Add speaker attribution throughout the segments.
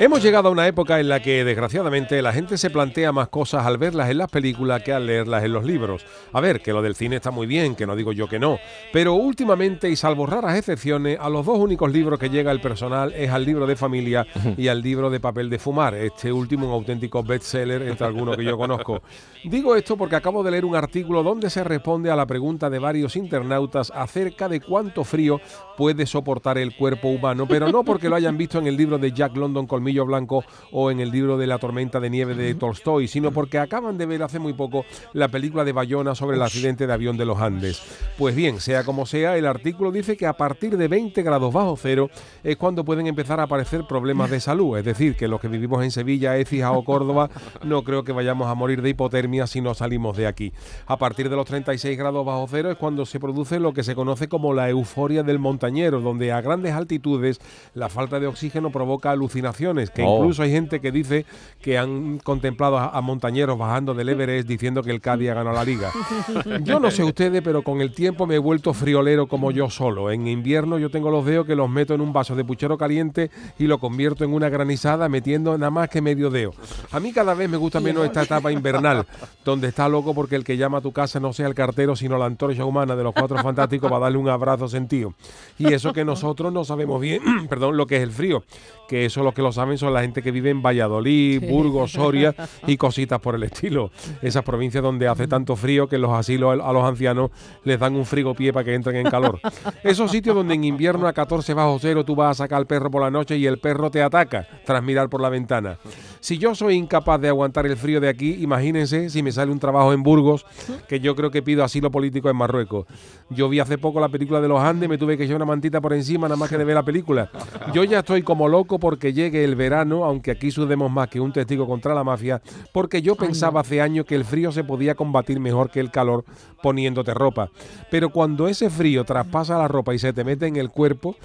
Speaker 1: Hemos llegado a una época en la que, desgraciadamente, la gente se plantea más cosas al verlas en las películas que al leerlas en los libros. A ver, que lo del cine está muy bien, que no digo yo que no, pero últimamente, y salvo raras excepciones, a los dos únicos libros que llega el personal es al libro de familia y al libro de papel de fumar. Este último un auténtico bestseller entre algunos que yo conozco. Digo esto porque acabo de leer un artículo donde se responde a la pregunta de varios internautas acerca de cuánto frío puede soportar el cuerpo humano, pero no porque lo hayan visto en el libro de Jack London Colmillo Blanco o en el libro de La tormenta de nieve de Tolstoy, sino porque acaban de ver hace muy poco la película de Bayona sobre el accidente de avión de los Andes. Pues bien, sea como sea, el artículo dice que a partir de 20 grados bajo cero es cuando pueden empezar a aparecer problemas de salud, es decir, que los que vivimos en Sevilla, Écija o Córdoba no creo que vayamos a morir de hipotermia si no salimos de aquí. A partir de los 36 grados bajo cero es cuando se produce lo que se conoce como la euforia del montañero, donde a grandes altitudes la falta de oxígeno provoca alucinaciones, que oh. incluso hay gente que dice que han contemplado a, montañeros bajando del Everest diciendo que el Cádiz ha ganado la liga. Yo no sé ustedes, pero con el tiempo me he vuelto friolero como yo solo. En invierno yo tengo los dedos que los meto en un vaso de puchero caliente y lo convierto en una granizada metiendo nada más que medio dedo. A mí cada vez me gusta menos esta etapa invernal, donde está loco porque el que llama a tu casa no sea el cartero, sino la antorcha humana de los cuatro fantásticos para darle un abrazo sentido. Y eso que nosotros no sabemos bien, perdón, lo que es el frío, que eso los que lo saben son la gente que vive en Valladolid, Burgos, Soria y cositas por el estilo. Esas provincias donde hace tanto frío que los asilos a los ancianos les dan un frigopié para que entren en calor. Esos sitios donde en invierno a 14 bajo cero tú vas a sacar al perro por la noche y el perro te ataca tras mirar por la ventana. Si yo soy incapaz de aguantar el frío de aquí, imagínense si me sale un trabajo en Burgos, que yo creo que pido asilo político en Marruecos. Yo vi hace poco la película de los Andes, me tuve que echar una mantita por encima nada más que de ver la película. Yo ya estoy como loco porque llegue el verano, aunque aquí sudemos más que un testigo contra la mafia, porque yo pensaba hace años que el frío se podía combatir mejor que el calor poniéndote ropa. Pero cuando ese frío traspasa la ropa y se te mete en el cuerpo,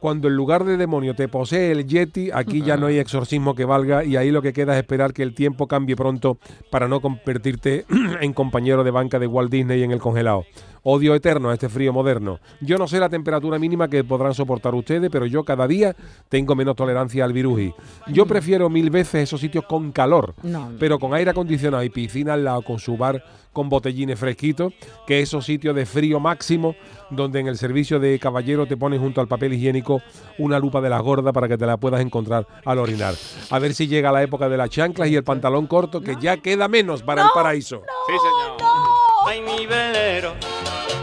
Speaker 1: cuando en lugar de demonio te posee el Yeti, aquí ya no hay exorcismo que valga y ahí lo que queda es esperar que el tiempo cambie pronto para no convertirte en compañero de banca de Walt Disney en el congelado. Odio eterno a este frío moderno. Yo no sé la temperatura mínima que podrán soportar ustedes, pero yo cada día tengo menos tolerancia al viruji. Yo prefiero mil veces esos sitios con calor, pero con aire acondicionado y piscina al lado, con su bar con botellines fresquitos, que esos sitios de frío máximo, donde en el servicio de caballero te ponen junto al papel higiénico una lupa de la gorda para que te la puedas encontrar al orinar. A ver si llega la época de las chanclas y el pantalón corto, que ya queda menos para el paraíso.
Speaker 2: sí, señor. Ay, mi velero,